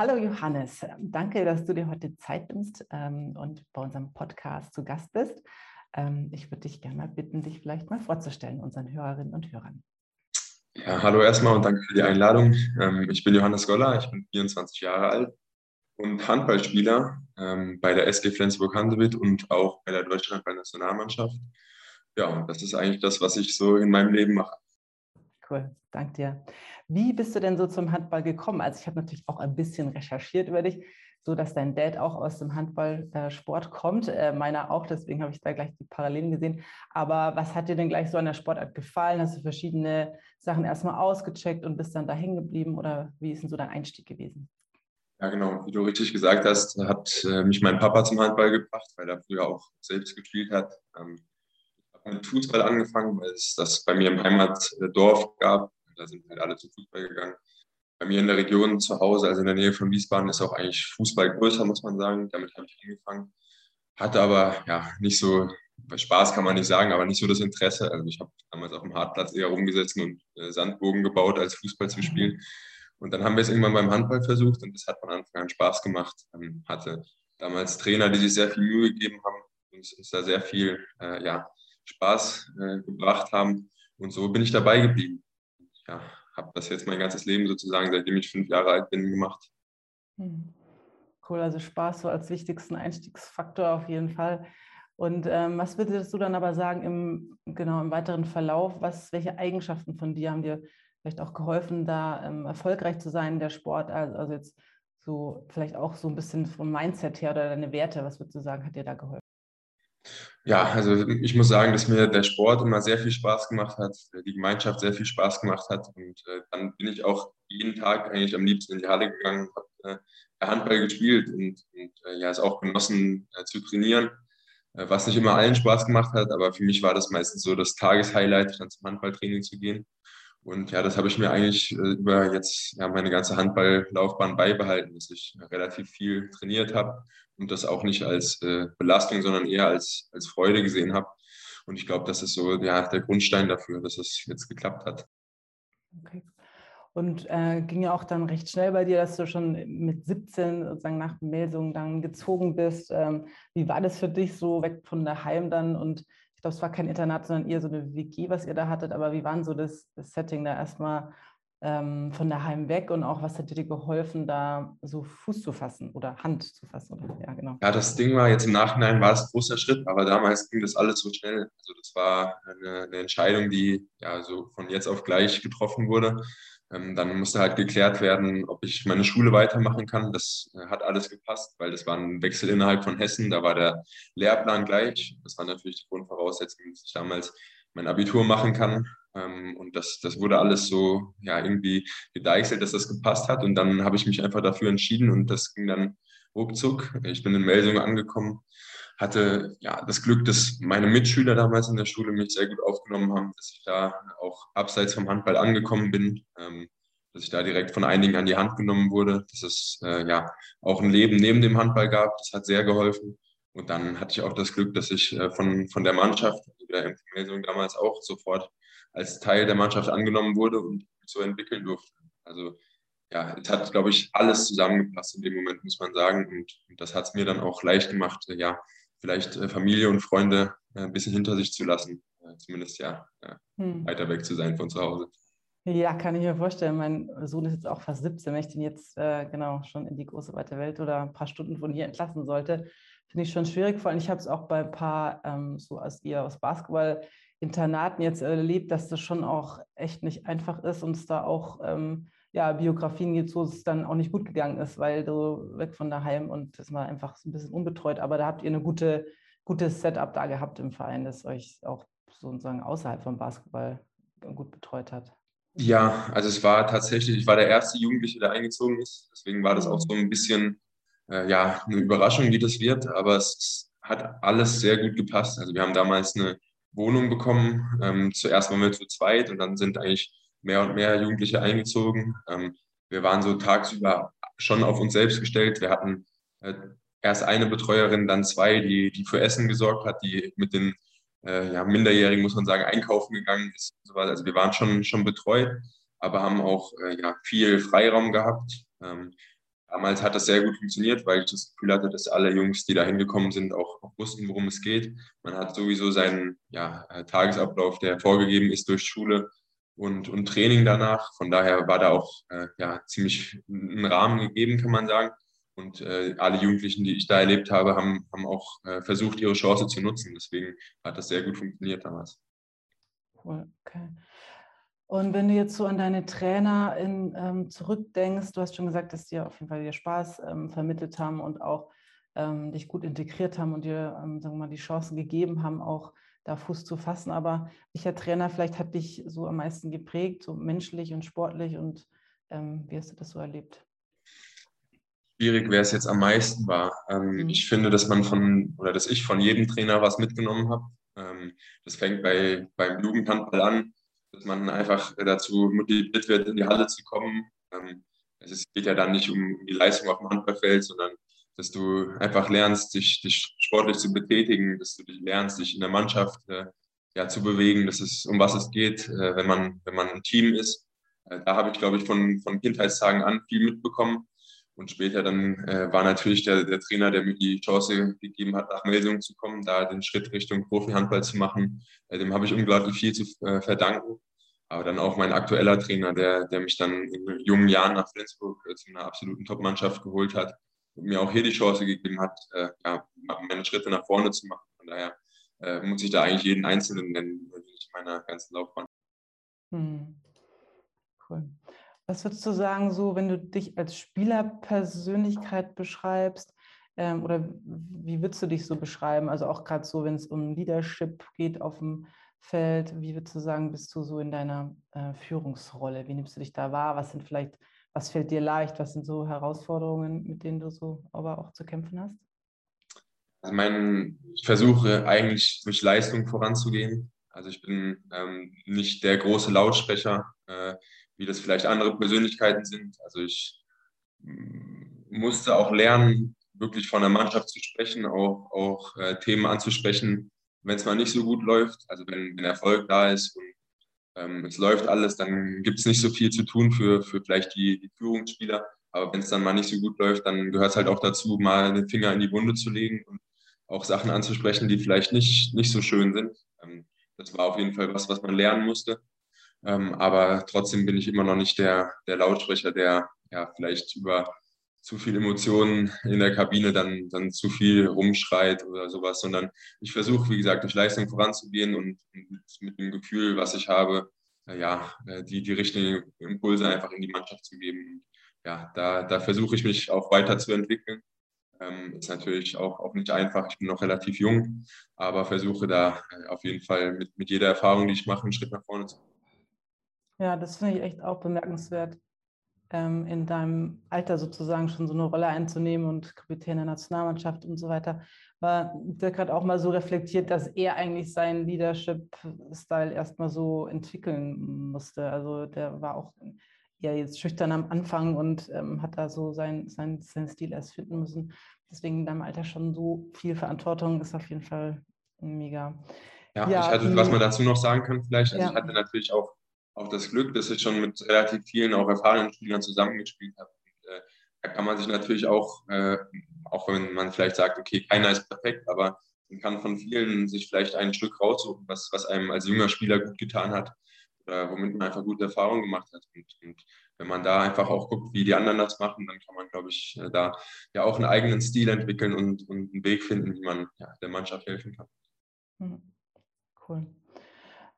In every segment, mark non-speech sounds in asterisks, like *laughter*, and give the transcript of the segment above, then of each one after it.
Hallo Johannes, danke, dass du dir heute Zeit nimmst ähm, und bei unserem Podcast zu Gast bist. Ähm, ich würde dich gerne mal bitten, dich vielleicht mal vorzustellen, unseren Hörerinnen und Hörern. Ja, hallo erstmal und danke für die Einladung. Ähm, ich bin Johannes Goller, ich bin 24 Jahre alt und Handballspieler ähm, bei der SG Flensburg-Handewitt und auch bei der Deutschlandball-Nationalmannschaft. Ja, und das ist eigentlich das, was ich so in meinem Leben mache. Cool, danke dir. Wie bist du denn so zum Handball gekommen? Also ich habe natürlich auch ein bisschen recherchiert über dich, so dass dein Dad auch aus dem Handballsport kommt, äh, meiner auch, deswegen habe ich da gleich die Parallelen gesehen. Aber was hat dir denn gleich so an der Sportart gefallen? Hast du verschiedene Sachen erstmal ausgecheckt und bist dann da hängen geblieben oder wie ist denn so dein Einstieg gewesen? Ja, genau. Wie du richtig gesagt hast, hat äh, mich mein Papa zum Handball gebracht, weil er früher auch selbst gespielt hat. Ähm, mit Fußball angefangen, weil es das bei mir im Heimatdorf gab. Da sind halt alle zum Fußball gegangen. Bei mir in der Region zu Hause, also in der Nähe von Wiesbaden, ist auch eigentlich Fußball größer, muss man sagen. Damit habe ich angefangen. Hatte aber ja nicht so, Spaß kann man nicht sagen, aber nicht so das Interesse. Also ich habe damals auf dem Hartplatz eher rumgesetzt und äh, Sandbogen gebaut, als Fußball zu spielen. Und dann haben wir es irgendwann beim Handball versucht und das hat von Anfang an Spaß gemacht. Ähm, hatte damals Trainer, die sich sehr viel Mühe gegeben haben uns da sehr viel äh, ja, Spaß äh, gebracht haben. Und so bin ich dabei geblieben. Ja, habe das jetzt mein ganzes Leben sozusagen, seitdem ich fünf Jahre alt bin, gemacht. Hm. Cool, also Spaß so als wichtigsten Einstiegsfaktor auf jeden Fall. Und ähm, was würdest du dann aber sagen im, genau, im weiteren Verlauf? Was, welche Eigenschaften von dir haben dir vielleicht auch geholfen, da ähm, erfolgreich zu sein in der Sport? Also, also, jetzt so vielleicht auch so ein bisschen vom Mindset her oder deine Werte, was würdest du sagen, hat dir da geholfen? Ja, also ich muss sagen, dass mir der Sport immer sehr viel Spaß gemacht hat, die Gemeinschaft sehr viel Spaß gemacht hat. Und äh, dann bin ich auch jeden Tag eigentlich am liebsten in die Halle gegangen, habe äh, Handball gespielt und, und äh, ja, es auch genossen äh, zu trainieren, äh, was nicht immer allen Spaß gemacht hat, aber für mich war das meistens so das Tageshighlight, dann zum Handballtraining zu gehen. Und ja, das habe ich mir eigentlich äh, über jetzt ja, meine ganze Handballlaufbahn beibehalten, dass ich relativ viel trainiert habe und das auch nicht als äh, Belastung, sondern eher als, als Freude gesehen habe. Und ich glaube, das ist so ja, der Grundstein dafür, dass es jetzt geklappt hat. Okay. Und äh, ging ja auch dann recht schnell bei dir, dass du schon mit 17 sozusagen nach Melsungen dann gezogen bist. Ähm, wie war das für dich so weg von daheim dann und ich glaube, es war kein Internat, sondern eher so eine WG, was ihr da hattet. Aber wie war so das, das Setting da erstmal ähm, von daheim weg und auch was hat dir geholfen, da so Fuß zu fassen oder Hand zu fassen? Oder, ja, genau. Ja, das Ding war jetzt im Nachhinein war es ein großer Schritt, aber damals ging das alles so schnell. Also das war eine, eine Entscheidung, die ja so von jetzt auf gleich getroffen wurde. Ähm, dann musste halt geklärt werden, ob ich meine Schule weitermachen kann. Das äh, hat alles gepasst, weil das war ein Wechsel innerhalb von Hessen. Da war der Lehrplan gleich. Das war natürlich die Grundvoraussetzung, dass ich damals mein Abitur machen kann. Ähm, und das, das wurde alles so ja, irgendwie gedeichselt, dass das gepasst hat. Und dann habe ich mich einfach dafür entschieden und das ging dann ruckzuck. Ich bin in Melsungen angekommen hatte ja das Glück, dass meine Mitschüler damals in der Schule mich sehr gut aufgenommen haben, dass ich da auch abseits vom Handball angekommen bin, ähm, dass ich da direkt von einigen an die Hand genommen wurde, dass es äh, ja auch ein Leben neben dem Handball gab. Das hat sehr geholfen. Und dann hatte ich auch das Glück, dass ich äh, von, von der Mannschaft, der MP Melsung damals auch sofort als Teil der Mannschaft angenommen wurde und so entwickeln durfte. Also ja, es hat, glaube ich, alles zusammengepasst in dem Moment, muss man sagen. Und, und das hat es mir dann auch leicht gemacht, ja, vielleicht äh, Familie und Freunde äh, ein bisschen hinter sich zu lassen. Äh, zumindest ja, hm. weiter weg zu sein von zu Hause. Ja, kann ich mir vorstellen. Mein Sohn ist jetzt auch fast 17. Wenn ich den jetzt äh, genau schon in die große weite Welt oder ein paar Stunden von hier entlassen sollte, finde ich schon schwierig. Vor allem, ich habe es auch bei ein paar, ähm, so als ihr aus Basketball-Internaten jetzt erlebt, dass das schon auch echt nicht einfach ist und es da auch ähm, ja, Biografien gibt, wo es dann auch nicht gut gegangen ist, weil du weg von daheim und das war einfach so ein bisschen unbetreut. Aber da habt ihr eine gute, gutes Setup da gehabt im Verein, das euch auch sozusagen außerhalb vom Basketball gut betreut hat. Ja, also es war tatsächlich, ich war der erste Jugendliche, der eingezogen ist. Deswegen war das auch so ein bisschen äh, ja, eine Überraschung, wie das wird. Aber es hat alles sehr gut gepasst. Also wir haben damals eine Wohnung bekommen. Ähm, zuerst waren wir zu zweit und dann sind eigentlich mehr und mehr Jugendliche eingezogen. Ähm, wir waren so tagsüber schon auf uns selbst gestellt. Wir hatten äh, erst eine Betreuerin, dann zwei, die, die für Essen gesorgt hat, die mit den äh, ja, Minderjährigen, muss man sagen, einkaufen gegangen ist. Also wir waren schon, schon betreut, aber haben auch äh, ja, viel Freiraum gehabt. Ähm, damals hat das sehr gut funktioniert, weil ich das Gefühl hatte, dass alle Jungs, die da hingekommen sind, auch, auch, wussten, worum es geht. Man hat sowieso seinen ja, Tagesablauf, der vorgegeben ist durch Schule und, und Training danach. Von daher war da auch äh, ja, ziemlich ein Rahmen gegeben, kann man sagen. Und äh, alle Jugendlichen, die ich da erlebt habe, haben, haben auch äh, versucht, ihre Chance zu nutzen. Deswegen hat das sehr gut funktioniert damals. Cool, okay. Und wenn du jetzt so an deine Trainer in, ähm, zurückdenkst, du hast schon gesagt, dass die auf jeden Fall dir Spaß ähm, vermittelt haben und auch ähm, dich gut integriert haben und dir, ähm, sagen wir mal, die Chancen gegeben haben, auch da Fuß zu fassen. Aber welcher Trainer vielleicht hat dich so am meisten geprägt, so menschlich und sportlich und ähm, wie hast du das so erlebt? Schwierig, wer es jetzt am meisten war. Ähm, mhm. Ich finde, dass man von oder dass ich von jedem Trainer was mitgenommen habe. das fängt bei, beim Jugendhandball an dass man einfach dazu motiviert wird, in die Halle zu kommen. Ähm, es geht ja dann nicht um die Leistung auf dem Handballfeld, sondern dass du einfach lernst, dich, dich sportlich zu betätigen, dass du dich lernst, dich in der Mannschaft äh, ja, zu bewegen, dass es, um was es geht, äh, wenn, man, wenn man ein Team ist. Äh, da habe ich, glaube ich, von, von Kindheitstagen an viel mitbekommen. Und später dann äh, war natürlich der, der Trainer, der mir die Chance gegeben hat, nach Melsungen zu kommen, da den Schritt Richtung Profi-Handball zu machen. Äh, dem habe ich unglaublich viel zu äh, verdanken. Aber dann auch mein aktueller Trainer, der, der mich dann in jungen Jahren nach Flensburg zu einer absoluten Top-Mannschaft geholt hat mir auch hier die Chance gegeben hat, äh, ja, meine Schritte nach vorne zu machen. Von daher äh, muss ich da eigentlich jeden Einzelnen nennen, in meiner ganzen Laufbahn. Hm. Cool. Was würdest du sagen, so wenn du dich als Spielerpersönlichkeit beschreibst, ähm, oder wie würdest du dich so beschreiben? Also auch gerade so, wenn es um Leadership geht auf dem Feld, wie würdest du sagen, bist du so in deiner äh, Führungsrolle? Wie nimmst du dich da wahr? Was sind vielleicht, was fällt dir leicht? Was sind so Herausforderungen, mit denen du so aber auch zu kämpfen hast? Also mein, ich versuche eigentlich durch Leistung voranzugehen. Also ich bin ähm, nicht der große Lautsprecher. Äh, wie das vielleicht andere Persönlichkeiten sind. Also ich mm, musste auch lernen, wirklich von der Mannschaft zu sprechen, auch, auch äh, Themen anzusprechen, wenn es mal nicht so gut läuft. Also wenn, wenn Erfolg da ist und ähm, es läuft alles, dann gibt es nicht so viel zu tun für, für vielleicht die, die Führungsspieler. Aber wenn es dann mal nicht so gut läuft, dann gehört es halt auch dazu, mal den Finger in die Wunde zu legen und auch Sachen anzusprechen, die vielleicht nicht, nicht so schön sind. Ähm, das war auf jeden Fall was, was man lernen musste. Ähm, aber trotzdem bin ich immer noch nicht der, der Lautsprecher, der ja vielleicht über zu viel Emotionen in der Kabine dann, dann zu viel rumschreit oder sowas, sondern ich versuche, wie gesagt, durch Leistung voranzugehen und, mit, dem Gefühl, was ich habe, äh, ja, äh, die, die richtigen Impulse einfach in die Mannschaft zu geben. Ja, da, da versuche ich mich auch weiterzuentwickeln. Ähm, ist natürlich auch, auch nicht einfach. Ich bin noch relativ jung, aber versuche da äh, auf jeden Fall mit, mit jeder Erfahrung, die ich mache, einen Schritt nach vorne zu gehen. Ja, das finde ich echt auch bemerkenswert, ähm, in deinem Alter sozusagen schon so eine Rolle einzunehmen und Kapitän der Nationalmannschaft und so weiter. War Dirk hat auch mal so reflektiert, dass er eigentlich seinen Leadership-Style erstmal so entwickeln musste. Also der war auch ja jetzt schüchtern am Anfang und ähm, hat da so seinen sein, sein Stil erst finden müssen. Deswegen in deinem Alter schon so viel Verantwortung ist auf jeden Fall mega. Ja, ja ich hatte, was man dazu noch sagen kann vielleicht, also ja. ich hatte natürlich auch auch das Glück, dass ich schon mit relativ vielen auch erfahrenen Spielern zusammengespielt habe. Und, äh, da kann man sich natürlich auch, äh, auch wenn man vielleicht sagt, okay, keiner ist perfekt, aber man kann von vielen sich vielleicht ein Stück raussuchen, was, was einem als junger Spieler gut getan hat oder womit man einfach gute Erfahrungen gemacht hat. Und, und wenn man da einfach auch guckt, wie die anderen das machen, dann kann man, glaube ich, äh, da ja auch einen eigenen Stil entwickeln und, und einen Weg finden, wie man ja, der Mannschaft helfen kann. Hm. Cool.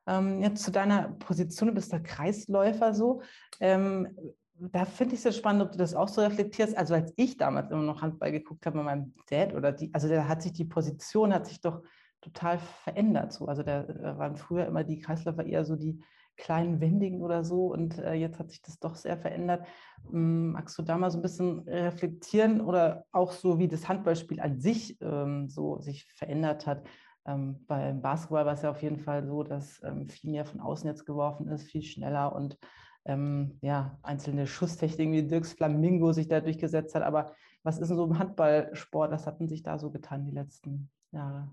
Ähm, jetzt zu deiner Position, du bist der Kreisläufer so. Ähm, da finde ich es sehr spannend, ob du das auch so reflektierst. Also als ich damals immer noch Handball geguckt habe mit meinem Dad oder die, also da hat sich die Position, hat sich doch total verändert. So. Also da, da waren früher immer die Kreisläufer eher so die kleinen Wendigen oder so und äh, jetzt hat sich das doch sehr verändert. Ähm, magst du da mal so ein bisschen reflektieren oder auch so, wie das Handballspiel an sich ähm, so sich verändert hat? Ähm, beim Basketball war es ja auf jeden Fall so, dass ähm, viel mehr von außen jetzt geworfen ist, viel schneller und ähm, ja, einzelne Schusstechniken wie Dirks Flamingo sich da durchgesetzt hat. Aber was ist denn so im Handballsport? Was hatten sich da so getan die letzten Jahre?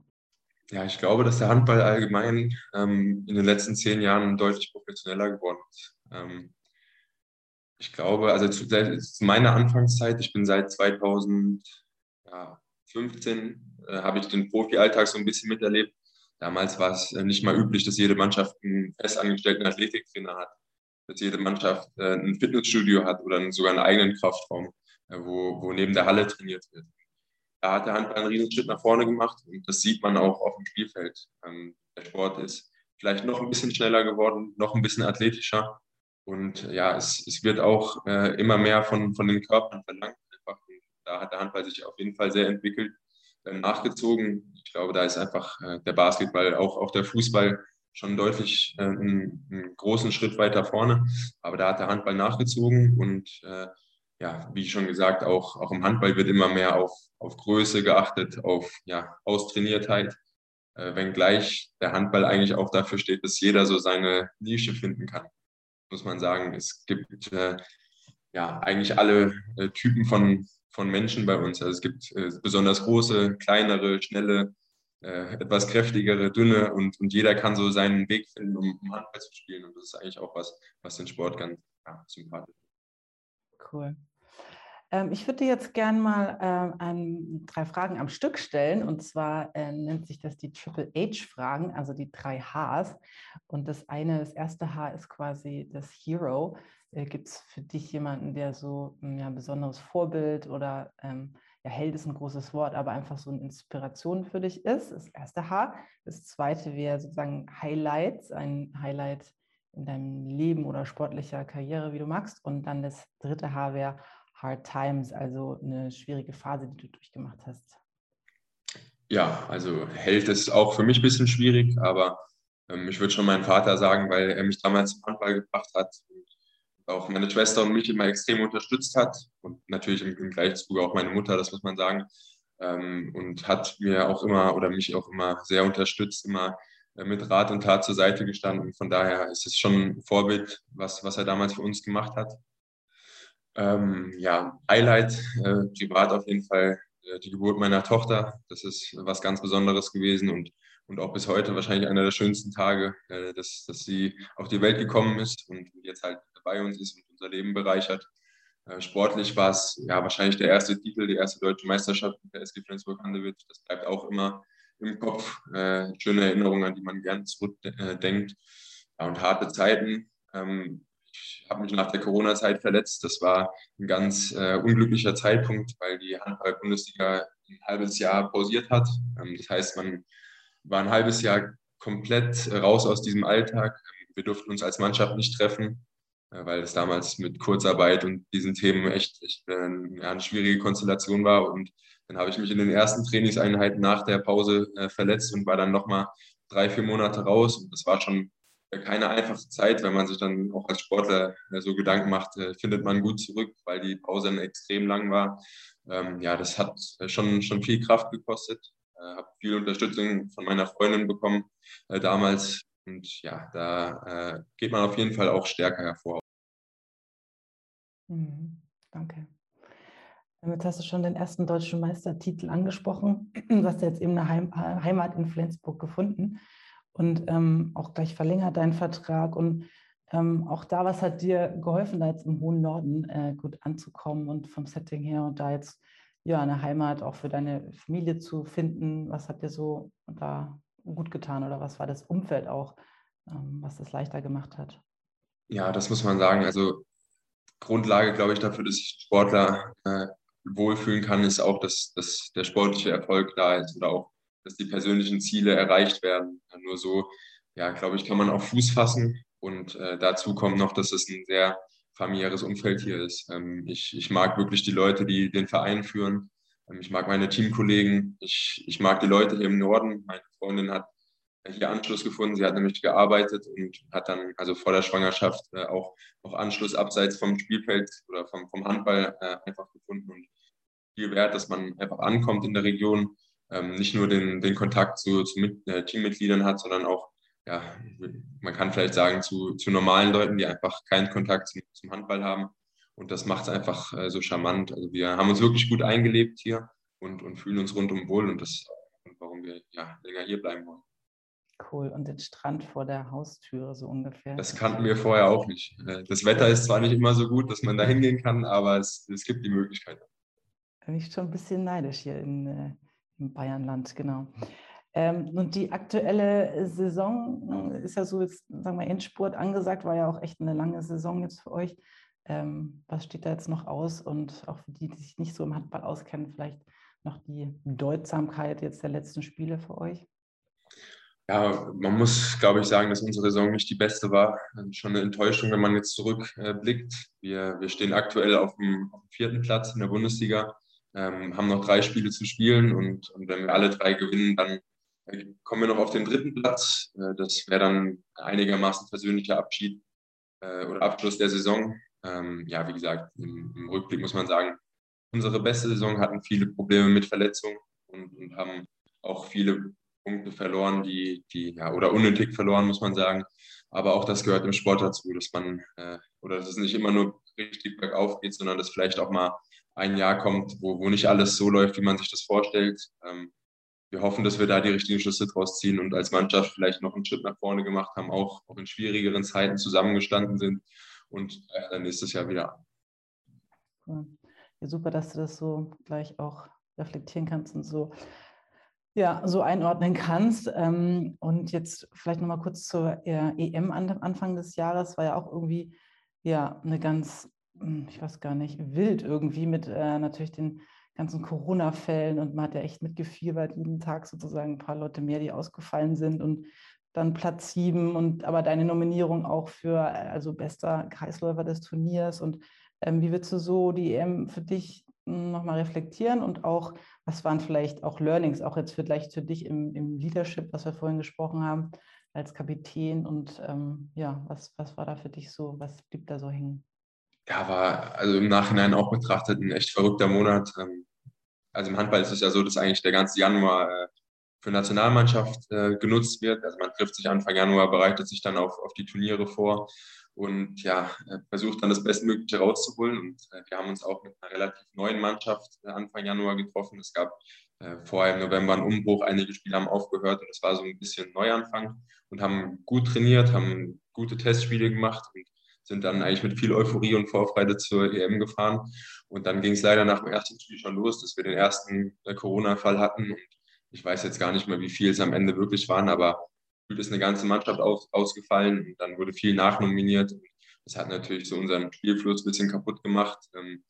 Ja, ich glaube, dass der Handball allgemein ähm, in den letzten zehn Jahren deutlich professioneller geworden ist. Ähm, Ich glaube, also zu, zu meiner Anfangszeit, ich bin seit 2015, äh, habe ich den Profi-Alltag so ein bisschen miterlebt. Damals war es äh, nicht mal üblich, dass jede Mannschaft einen festangestellten Athletiktrainer hat, dass jede Mannschaft äh, ein Fitnessstudio hat oder sogar einen eigenen Kraftraum, wo, wo neben der Halle trainiert wird. Da hat der Handball einen riesen Schritt nach vorne gemacht und das sieht man auch auf dem Spielfeld. Ähm, der Sport ist vielleicht noch ein bisschen schneller geworden, noch ein bisschen athletischer und ja, es, es wird auch immer mehr von, von den Körpern verlangt. Da hat der Handball sich auf jeden Fall sehr entwickelt, nachgezogen. Ich glaube, da ist einfach äh, der Basketball, auch, auch der Fußball schon deutlich äh, einen, einen, großen Schritt weiter vorne. Aber da hat der Handball nachgezogen und äh, ja, wie schon gesagt, auch, auch im Handball wird immer mehr auf, auf Größe geachtet, auf ja, Austrainiertheit, äh, wenngleich der Handball eigentlich auch dafür steht, dass jeder so seine Nische finden kann. Muss man sagen, es gibt äh, ja eigentlich alle Typen von, von Menschen bei uns. Also es gibt äh, besonders große, kleinere, schnelle, äh, etwas kräftigere, dünne und, und jeder kann so seinen Weg finden, um, um Handball zu spielen. Und das ist eigentlich auch was, was den Sport ganz ja, sympathisch Cool. Ähm, ich würde jetzt gerne mal äh, ein, drei Fragen am Stück stellen. Und zwar äh, nennt sich das die Triple H-Fragen, also die drei Hs. Und das eine, das erste H ist quasi das Hero. Äh, Gibt es für dich jemanden, der so hm, ja, ein besonderes Vorbild oder ähm, ja, Held ist ein großes Wort, aber einfach so eine Inspiration für dich ist? Das erste H. Das zweite wäre sozusagen Highlights, ein Highlight in deinem Leben oder sportlicher Karriere, wie du magst. Und dann das dritte H wäre Hard Times, also eine schwierige Phase, die du durchgemacht hast? Ja, also Held ist auch für mich ein bisschen schwierig, aber ähm, ich würde schon meinen Vater sagen, weil er mich damals zum Handball gebracht hat auch meine Schwester und mich immer extrem unterstützt hat und natürlich im, im gleichen Zuge auch meine Mutter, das muss man sagen, ähm, und hat mir auch immer oder mich auch immer sehr unterstützt, immer äh, mit Rat und Tat zur Seite gestanden. Von daher ist es schon ein Vorbild, was, was er damals für uns gemacht hat. Ähm, ja, Highlight, äh, privat auf jeden Fall äh, die Geburt meiner Tochter. Das ist was ganz Besonderes gewesen und, und auch bis heute wahrscheinlich einer der schönsten Tage, äh, dass, dass sie auf die Welt gekommen ist und jetzt halt bei uns ist und unser Leben bereichert. Äh, sportlich war es ja wahrscheinlich der erste Titel, die erste deutsche Meisterschaft mit der SG Flensburg-Handewitt. Das bleibt auch immer im Kopf. Äh, schöne Erinnerungen, an die man gern zurückdenkt. Ja, und harte Zeiten. Ähm, ich habe mich nach der Corona-Zeit verletzt. Das war ein ganz äh, unglücklicher Zeitpunkt, weil die Handball-Bundesliga ein halbes Jahr pausiert hat. Ähm, das heißt, man war ein halbes Jahr komplett raus aus diesem Alltag. Wir durften uns als Mannschaft nicht treffen, äh, weil es damals mit Kurzarbeit und diesen Themen echt, echt äh, eine schwierige Konstellation war. Und dann habe ich mich in den ersten Trainingseinheiten nach der Pause äh, verletzt und war dann nochmal drei, vier Monate raus. Und das war schon keine einfache Zeit, wenn man sich dann auch als Sportler äh, so Gedanken macht, äh, findet man gut zurück, weil die Pause dann extrem lang war. Ähm, ja, das hat äh, schon, schon viel Kraft gekostet. Äh, habe viel Unterstützung von meiner Freundin bekommen äh, damals. Und ja, da äh, geht man auf jeden Fall auch stärker hervor. Mhm, danke. Jetzt hast du schon den ersten deutschen Meistertitel angesprochen. Du hast jetzt eben eine Heim Heimat in Flensburg gefunden und ähm, auch gleich verlängert deinen Vertrag. Und ähm, auch da, was hat dir geholfen, da jetzt im hohen Norden äh, gut anzukommen und vom Setting her und da jetzt ja eine Heimat auch für deine Familie zu finden? Was hat dir so da gut getan oder was war das Umfeld auch, ähm, was das leichter gemacht hat? Ja, das muss man sagen. Also Grundlage, glaube ich, dafür, dass ich Sportler äh, wohlfühlen kann, ist auch, dass, dass der sportliche Erfolg da ist oder auch dass die persönlichen Ziele erreicht werden. Nur so, ja, glaube ich, kann man auf Fuß fassen. Und äh, dazu kommt noch, dass es ein sehr familiäres Umfeld hier ist. Ähm, ich, ich mag wirklich die Leute, die den Verein führen. Ähm, ich mag meine Teamkollegen. Ich, ich mag die Leute hier im Norden. Meine Freundin hat hier Anschluss gefunden. Sie hat nämlich gearbeitet und hat dann also vor der Schwangerschaft äh, auch, auch Anschluss abseits vom Spielfeld oder vom, vom Handball äh, einfach gefunden und viel wert, dass man einfach ankommt in der Region ähm, nicht nur den, den Kontakt zu, zu äh, Teammitgliedern hat, sondern auch, ja, man kann vielleicht sagen, zu, zu normalen Leuten, die einfach keinen Kontakt zum, zum Handball haben. Und das macht es einfach äh, so charmant. Also wir haben uns wirklich gut eingelebt hier und, und fühlen uns rundum wohl und das ist auch, warum wir ja, länger hier bleiben wollen. Cool. Und den Strand vor der Haustüre so ungefähr. Das kannten wir vorher auch nicht. Äh, das Wetter ist zwar nicht immer so gut, dass man da hingehen kann, aber es, es gibt die Möglichkeit. Bin ich schon ein bisschen neidisch hier in, äh, im Bayernland, genau. Ähm, und die aktuelle Saison äh, ist ja so jetzt, sagen wir, Endspurt angesagt, war ja auch echt eine lange Saison jetzt für euch. Ähm, was steht da jetzt noch aus? Und auch für die, die sich nicht so im Handball auskennen, vielleicht noch die Bedeutsamkeit jetzt der letzten Spiele für euch? Ja, man muss, glaube ich, sagen, dass unsere Saison nicht die beste war. Schon eine Enttäuschung, wenn man jetzt zurückblickt. Wir, wir stehen aktuell auf dem, auf dem vierten Platz in der Bundesliga, ähm, haben noch drei Spiele zu spielen und, und wenn wir alle drei gewinnen, dann kommen wir noch auf den dritten Platz. Äh, das wäre dann einigermaßen persönlicher Abschied äh, oder Abschluss der Saison. Ähm, ja, wie gesagt, im, Rückblick muss man sagen, unsere beste Saison hatten viele Probleme mit Verletzungen und, und haben auch viele Punkte verloren, die, die, ja, oder unnötig verloren, muss man sagen. Aber auch das gehört im Sport dazu, dass man, äh, oder dass es nicht immer nur richtig bergauf geht, sondern dass vielleicht auch mal ein Jahr kommt, wo, wo nicht alles so läuft, wie man sich das vorstellt. Ähm, wir hoffen, dass wir da die richtigen Schlüsse draus ziehen und als Mannschaft vielleicht noch einen Schritt nach vorne gemacht haben, auch, auch in schwierigeren Zeiten zusammengestanden sind und äh, dann nächstes Jahr wieder. Ja, super, dass du das so gleich auch reflektieren kannst und so, ja, so einordnen kannst. Ähm, und jetzt vielleicht nochmal kurz zur EM Anfang des Jahres, war ja auch irgendwie ja eine ganz, hm, ich weiß gar nicht, wild irgendwie mit äh, natürlich den ganzen Corona-Fällen und man hat ja echt mitgefiebert, jeden Tag sozusagen ein paar Leute mehr, die ausgefallen sind und dann Platz sieben und aber deine Nominierung auch für also bester Kreisläufer des Turniers und ähm, wie würdest du so die EM für dich nochmal reflektieren und auch, was waren vielleicht auch Learnings, auch jetzt vielleicht für dich im, im Leadership, was wir vorhin gesprochen haben, als Kapitän und ähm, ja, was, was war da für dich so, was blieb da so hängen? Ja, war also im Nachhinein auch betrachtet ein echt verrückter Monat. Ähm, also im Handball ist es ja so, dass eigentlich der ganze Januar äh, für Nationalmannschaft äh, genutzt wird. Also man trifft sich Anfang Januar, bereitet sich dann auf, auf die Turniere vor und ja, äh, versucht dann das Bestmögliche rauszuholen. Und wir haben uns auch mit einer relativ neuen Mannschaft Anfang Januar getroffen. Es gab vorher im November einen Umbruch, einige Spiele haben aufgehört und es war so ein bisschen Neuanfang und haben gut trainiert, haben gute Testspiele gemacht und sind dann eigentlich mit viel Euphorie und Vorfreude zur EM gefahren. Und dann ging es leider nach dem ersten Spiel schon los, dass wir den ersten äh, Corona-Fall hatten. Und ich weiß jetzt gar nicht mehr, wie viel es am Ende wirklich waren, aber ist eine ganze Mannschaft aus, ausgefallen und dann wurde viel nachnominiert. Das hat natürlich so unseren Spielfluss ein bisschen kaputt gemacht. Ähm,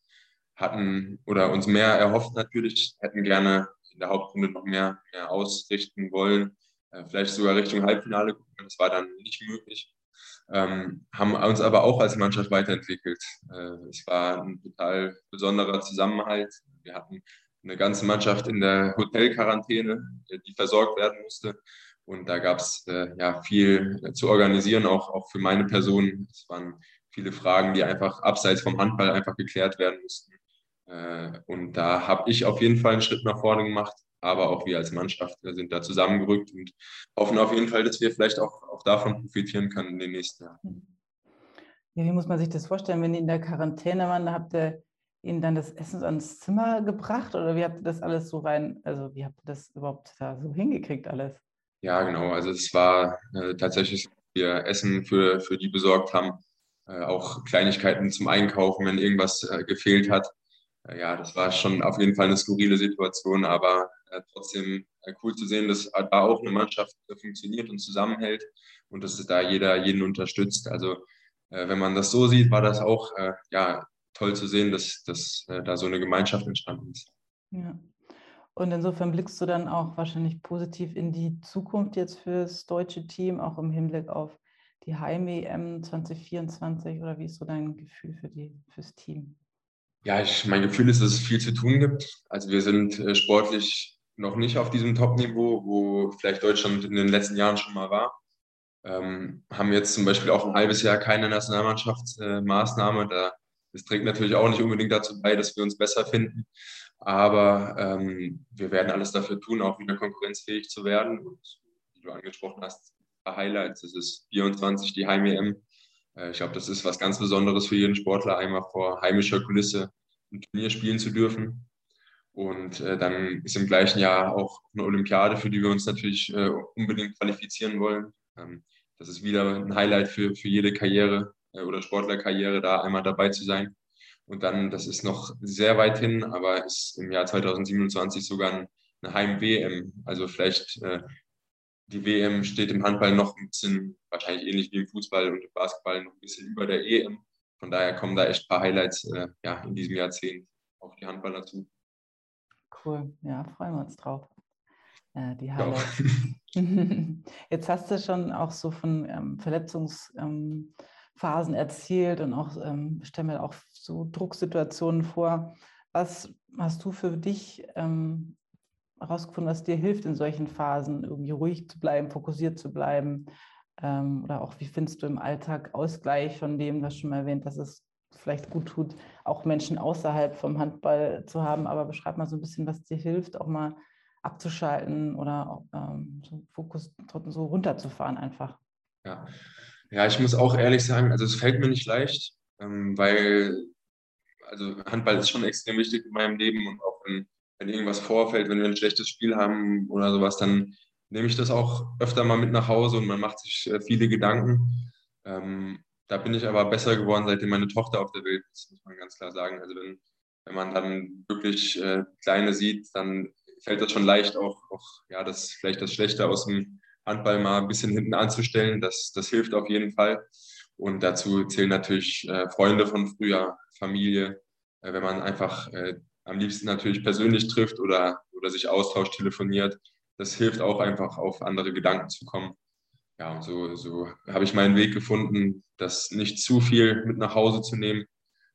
hatten oder uns mehr erhofft natürlich, hätten gerne in der Hauptrunde noch mehr, mehr ausrichten wollen, äh, vielleicht sogar Richtung Halbfinale gucken. Das war dann nicht möglich ähm, haben uns aber auch als Mannschaft weiterentwickelt. Äh, es war ein total besonderer Zusammenhalt. Wir hatten eine ganze Mannschaft in der Hotelquarantäne, die versorgt werden musste. Und da gab es äh, ja viel zu organisieren, auch, auch für meine Person. Es waren viele Fragen, die einfach abseits vom Handball einfach geklärt werden mussten. Äh, und da habe ich auf jeden Fall einen Schritt nach vorne gemacht aber auch wir als Mannschaft sind da zusammengerückt und hoffen auf jeden Fall, dass wir vielleicht auch, auch davon profitieren können in den nächsten Jahren. Ja, wie muss man sich das vorstellen, wenn ihr in der Quarantäne waren, habt ihr ihnen dann das Essen ans Zimmer gebracht oder wie habt ihr das alles so rein, also wie habt ihr das überhaupt da so hingekriegt alles? Ja, genau, also es war äh, tatsächlich, wir Essen für, für die besorgt haben, äh, auch Kleinigkeiten zum Einkaufen, wenn irgendwas äh, gefehlt hat. Äh, ja, das war schon auf jeden Fall eine skurrile Situation, aber äh, trotzdem äh, cool zu sehen, dass da auch eine Mannschaft funktioniert und zusammenhält und dass da jeder jeden unterstützt. Also wenn man das so sieht, war das auch ja, toll zu sehen, dass, dass da so eine Gemeinschaft entstanden ist. Ja. Und insofern blickst du dann auch wahrscheinlich positiv in die Zukunft jetzt fürs deutsche Team, auch im Hinblick auf die Heim-EM 2024 oder wie ist so dein Gefühl für die, fürs Team? Ja, ich, mein Gefühl ist, dass es viel zu tun gibt. Also wir sind äh, sportlich noch nicht auf diesem Top-Niveau, wo vielleicht Deutschland in den letzten Jahren schon mal war. Ähm, haben jetzt zum Beispiel auch ein halbes Jahr keine Nationalmannschaftsmaßnahme. Äh, da, das trägt natürlich auch nicht unbedingt dazu bei, dass wir uns besser finden. Aber ähm, wir werden alles dafür tun, auch wieder konkurrenzfähig zu werden. Und wie du angesprochen hast, Highlights. Es ist 24 die Heim-EM. Äh, ich glaube, das ist was ganz Besonderes für jeden Sportler, einmal vor heimischer Kulisse ein Turnier spielen zu dürfen. Und äh, dann ist im gleichen Jahr auch eine Olympiade, für die wir uns natürlich äh, unbedingt qualifizieren wollen. Ähm, das ist wieder ein Highlight für, für jede Karriere äh, oder Sportlerkarriere, da einmal dabei zu sein. Und dann, das ist noch sehr weit hin, aber ist im Jahr 2027 sogar eine Heim-WM. Also vielleicht äh, die WM steht im Handball noch ein bisschen, wahrscheinlich ähnlich wie im Fußball und im Basketball, noch ein bisschen über der EM. Von daher kommen da echt ein paar Highlights äh, ja, in diesem Jahrzehnt auf die Handballer zu. Cool, ja, freuen wir uns drauf. Äh, die Highlights. *laughs* Jetzt hast du schon auch so von ähm, Verletzungsphasen ähm, erzählt und auch, ähm, stellen wir auch so Drucksituationen vor. Was hast du für dich ähm, herausgefunden, was dir hilft in solchen Phasen, irgendwie ruhig zu bleiben, fokussiert zu bleiben? Ähm, oder auch, wie findest du im Alltag Ausgleich von dem, was schon mal erwähnt, dass es vielleicht gut tut, auch Menschen außerhalb vom Handball zu haben. Aber beschreib mal so ein bisschen, was dir hilft, auch mal abzuschalten oder ähm, so Fokus so runterzufahren einfach. Ja. ja, ich muss auch ehrlich sagen, also es fällt mir nicht leicht, ähm, weil also Handball ist schon extrem wichtig in meinem Leben und auch wenn, wenn irgendwas vorfällt, wenn wir ein schlechtes Spiel haben oder sowas, dann nehme ich das auch öfter mal mit nach Hause und man macht sich äh, viele Gedanken. Ähm, da bin ich aber besser geworden, seitdem meine Tochter auf der Welt ist, muss man ganz klar sagen. Also wenn, wenn man dann wirklich äh, Kleine sieht, dann fällt das schon leicht, auch, auch ja, das, vielleicht das Schlechte aus dem Handball mal ein bisschen hinten anzustellen. Das, das hilft auf jeden Fall. Und dazu zählen natürlich äh, Freunde von früher, Familie, äh, wenn man einfach äh, am liebsten natürlich persönlich trifft oder, oder sich austauscht, telefoniert. Das hilft auch einfach, auf andere Gedanken zu kommen ja, und so, so habe ich meinen Weg gefunden, das nicht zu viel mit nach Hause zu nehmen,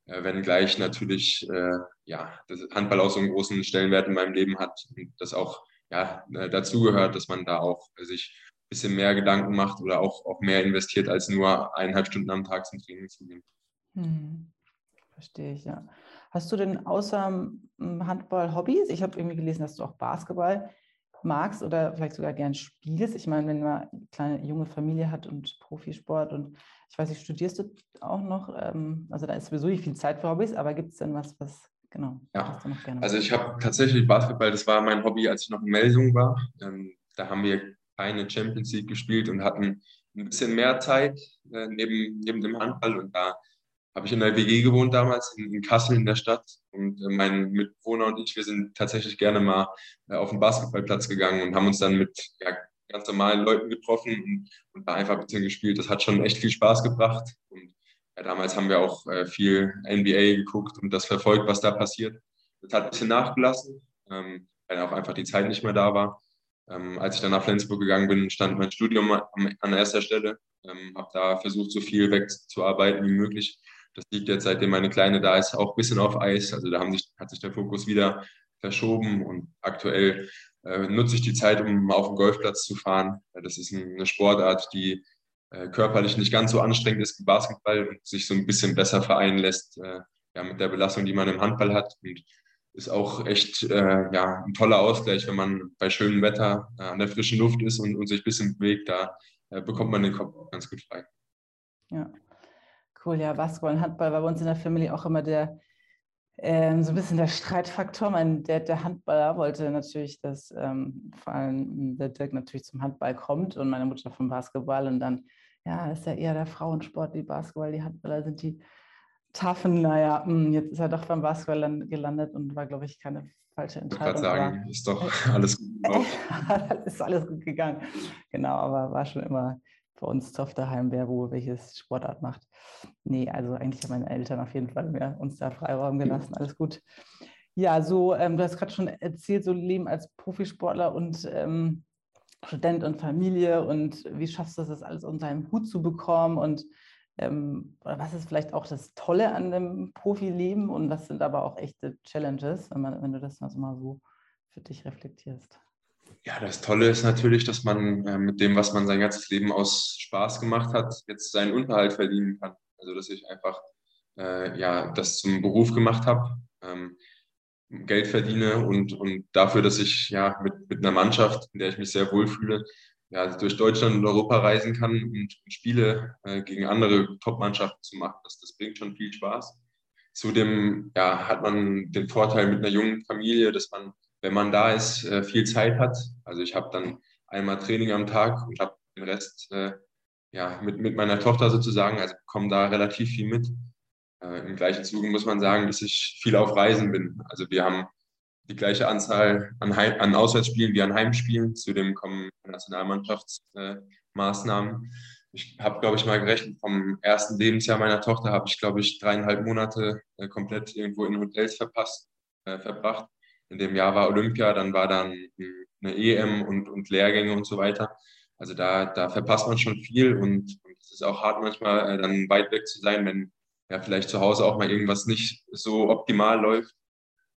äh, wenngleich natürlich äh, ja, das Handball auch so einen großen Stellenwert in meinem Leben hat und das auch ja, äh, dazugehört, dass man da auch sich ein bisschen mehr Gedanken macht oder auch, auch mehr investiert, als nur eineinhalb Stunden am Tag zum Training zu gehen. Hm. Verstehe ich, ja. Hast du denn außer Handball Hobbys? Ich habe irgendwie gelesen, dass du auch Basketball magst oder vielleicht sogar gern spielst. Ich meine, wenn man eine kleine junge Familie hat und Profisport und ich weiß nicht, studierst du auch noch? Ähm, also da ist sowieso nicht viel Zeit für Hobbys, aber gibt es denn was, was genau? Ja, also ich habe tatsächlich Basketball, das war mein Hobby, als ich noch in Melsung war. Ähm, da haben wir keine Champions League gespielt und hatten ein bisschen mehr Zeit äh, neben, neben dem Handball und da habe ich in der WG gewohnt damals, in, in, Kassel in der Stadt. Und äh, mein Mitbewohner und ich, wir sind tatsächlich gerne mal äh, auf den Basketballplatz gegangen und haben uns dann mit ja, ganz normalen Leuten getroffen und, und, da einfach ein bisschen gespielt. Das hat schon echt viel Spaß gebracht. Und ja, damals haben wir auch äh, viel NBA geguckt und das verfolgt, was da passiert. Das hat ein bisschen nachgelassen, ähm, weil auch einfach die Zeit nicht mehr da war. Ähm, als ich dann nach Flensburg gegangen bin, stand mein Studium an, erster Stelle. Ähm, habe da versucht, so viel wegzuarbeiten wie möglich das liegt jetzt, seitdem meine Kleine da ist, auch ein bisschen auf Eis. Also da sich, hat sich der Fokus wieder verschoben und aktuell äh, nutze ich die Zeit, um auf den Golfplatz zu fahren. Das ist eine Sportart, die äh, körperlich nicht ganz so anstrengend ist wie Basketball und sich so ein bisschen besser vereinen lässt äh, ja, mit der Belastung, die man im Handball hat. Und ist auch echt äh, ja, ein toller Ausgleich, wenn man bei schönem Wetter äh, an der frischen Luft ist und, und sich ein bisschen bewegt. Da äh, bekommt man den Kopf ganz gut frei. Ja, Cool, ja, Basketball und Handball war bei uns in der Familie auch immer der, ähm, so ein bisschen der Streitfaktor. Mein, der, der Handballer wollte natürlich, dass ähm, vor allem der Dirk natürlich zum Handball kommt und meine Mutter vom Basketball. Und dann, ja, ist ja eher der Frauensport, die Basketball, die Handballer sind die Taffen. Naja, hm, jetzt ist er doch beim Basketball gelandet und war, glaube ich, keine falsche Entscheidung. Ich sagen, ist doch *laughs* alles gut gegangen. *laughs* ist alles gut gegangen. Genau, aber war schon immer bei uns daheim, wer wo welches Sportart macht. Nee, also eigentlich haben meine Eltern auf jeden Fall mir uns da Freiraum gelassen. Alles gut. Ja, so, ähm, du hast gerade schon erzählt, so Leben als Profisportler und ähm, Student und Familie und wie schaffst du das alles unter einen Hut zu bekommen und ähm, was ist vielleicht auch das Tolle an dem Profileben und was sind aber auch echte Challenges, wenn, man, wenn du das mal so für dich reflektierst? Ja, das Tolle ist natürlich, dass man äh, mit dem, was man sein ganzes Leben aus Spaß gemacht hat, jetzt seinen Unterhalt verdienen kann. Also dass ich einfach äh, ja, das zum Beruf gemacht habe, ähm, Geld verdiene und, und dafür, dass ich ja mit, mit einer Mannschaft, in der ich mich sehr wohlfühle, ja, durch Deutschland und Europa reisen kann und, Spiele äh, gegen andere Top-Mannschaften zu machen. Das, das bringt schon viel Spaß. zudem ja, hat man den Vorteil mit einer jungen Familie, dass man, wenn man da ist, äh, viel Zeit hat. Also ich habe dann einmal Training am Tag und habe den Rest äh, ja, mit, mit meiner Tochter sozusagen, also komme da relativ viel mit. Äh, Im gleichen Zuge muss man sagen, dass ich viel auf Reisen bin. Also wir haben die gleiche Anzahl an, Heim, an Auswärtsspielen wie an Heimspielen. Zudem kommen Nationalmannschaftsmaßnahmen. Äh, ich habe, glaube ich, mal gerechnet, vom ersten Lebensjahr meiner Tochter habe ich, glaube ich, dreieinhalb Monate äh, komplett irgendwo in Hotels verpasst, äh, verbracht. In dem Jahr war Olympia, dann war dann eine EM und, und Lehrgänge und so weiter. Also da, da verpasst man schon viel und, und es ist auch hart manchmal, äh, dann weit weg zu sein, wenn ja vielleicht zu Hause auch mal irgendwas nicht so optimal läuft.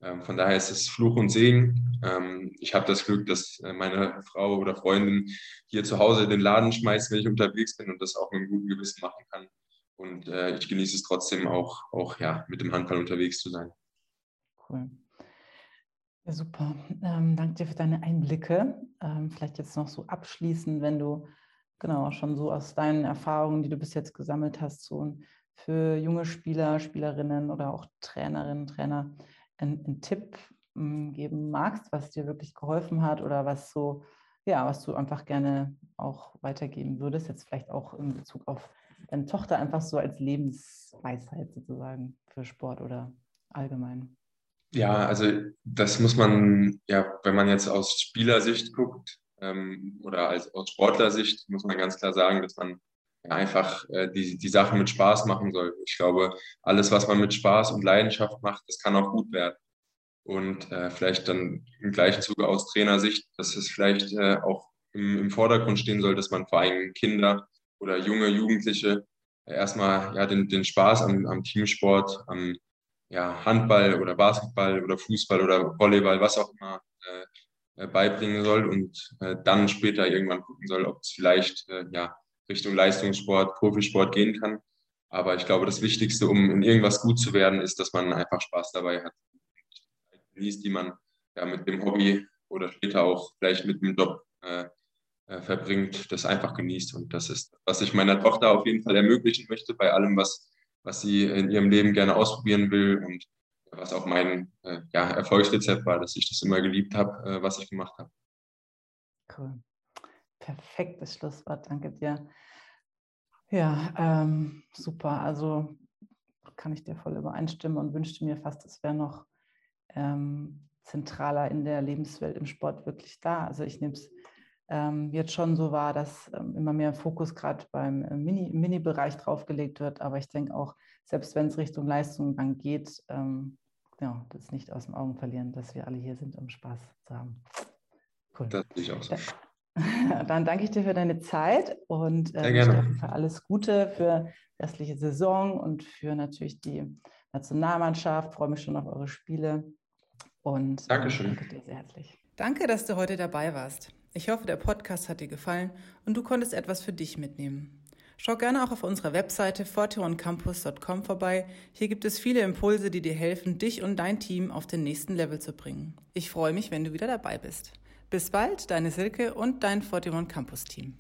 Ähm, von daher ist es Fluch und Segen. Ähm, ich habe das Glück, dass äh, meine Frau oder Freundin hier zu Hause den Laden schmeißt, wenn ich unterwegs bin und das auch mit einem guten Gewissen machen kann. Und äh, ich genieße es trotzdem auch, auch ja, mit dem Handball unterwegs zu sein. Cool. Super. Ähm, danke dir für deine Einblicke. Ähm, vielleicht jetzt noch so abschließend, wenn du genau schon so aus deinen Erfahrungen, die du bis jetzt gesammelt hast, so für junge Spieler, Spielerinnen oder auch Trainerinnen, Trainer einen, einen Tipp hm, geben magst, was dir wirklich geholfen hat oder was so, ja, was du einfach gerne auch weitergeben würdest, jetzt vielleicht auch in Bezug auf deine Tochter einfach so als Lebensweisheit sozusagen für Sport oder allgemein. Ja, also das muss man, ja, wenn man jetzt aus Spielersicht guckt ähm, oder als, aus Sportlersicht, muss man ganz klar sagen, dass man ja, einfach äh, die, die Sachen mit Spaß machen soll. Ich glaube, alles, was man mit Spaß und Leidenschaft macht, das kann auch gut werden. Und äh, vielleicht dann im gleichen Zuge aus Trainersicht, dass es vielleicht äh, auch im, im Vordergrund stehen soll, dass man vor allem Kinder oder junge Jugendliche erstmal ja, den, den Spaß am, am Teamsport, am ja, Handball oder Basketball oder Fußball oder Volleyball, was auch immer, äh, äh, beibringen soll und äh, dann später irgendwann gucken soll, ob es vielleicht äh, ja, Richtung Leistungssport, Profisport gehen kann. Aber ich glaube, das Wichtigste, um in irgendwas gut zu werden, ist, dass man einfach Spaß dabei hat. Die man ja mit dem Hobby oder später auch vielleicht mit dem Job äh, äh, verbringt, das einfach genießt. Und das ist, was ich meiner Tochter auf jeden Fall ermöglichen möchte bei allem, was was sie in ihrem Leben gerne ausprobieren will und was auch mein äh, ja, Erfolgsrezept war, dass ich das immer geliebt habe, äh, was ich gemacht habe. Cool. Perfektes Schlusswort, danke dir. Ja, ähm, super. Also kann ich dir voll übereinstimmen und wünschte mir fast, es wäre noch ähm, zentraler in der Lebenswelt im Sport wirklich da. Also ich nehme es jetzt schon so wahr, dass ähm, immer mehr Fokus gerade beim äh, Mini-Bereich Mini draufgelegt wird. Aber ich denke auch, selbst wenn es Richtung Leistung dann geht, ähm, ja, das nicht aus den Augen verlieren, dass wir alle hier sind, um Spaß zu haben. Cool. Das ich auch so. *laughs* Dann danke ich dir für deine Zeit und äh, für alles Gute für die restliche Saison und für natürlich die Nationalmannschaft. Ich freue mich schon auf eure Spiele und äh, Dankeschön. danke dir sehr herzlich. Danke, dass du heute dabei warst. Ich hoffe, der Podcast hat dir gefallen und du konntest etwas für dich mitnehmen. Schau gerne auch auf unserer Webseite forteoncampus.com vorbei. Hier gibt es viele Impulse, die dir helfen, dich und dein Team auf den nächsten Level zu bringen. Ich freue mich, wenn du wieder dabei bist. Bis bald, deine Silke und dein Forteon Campus Team.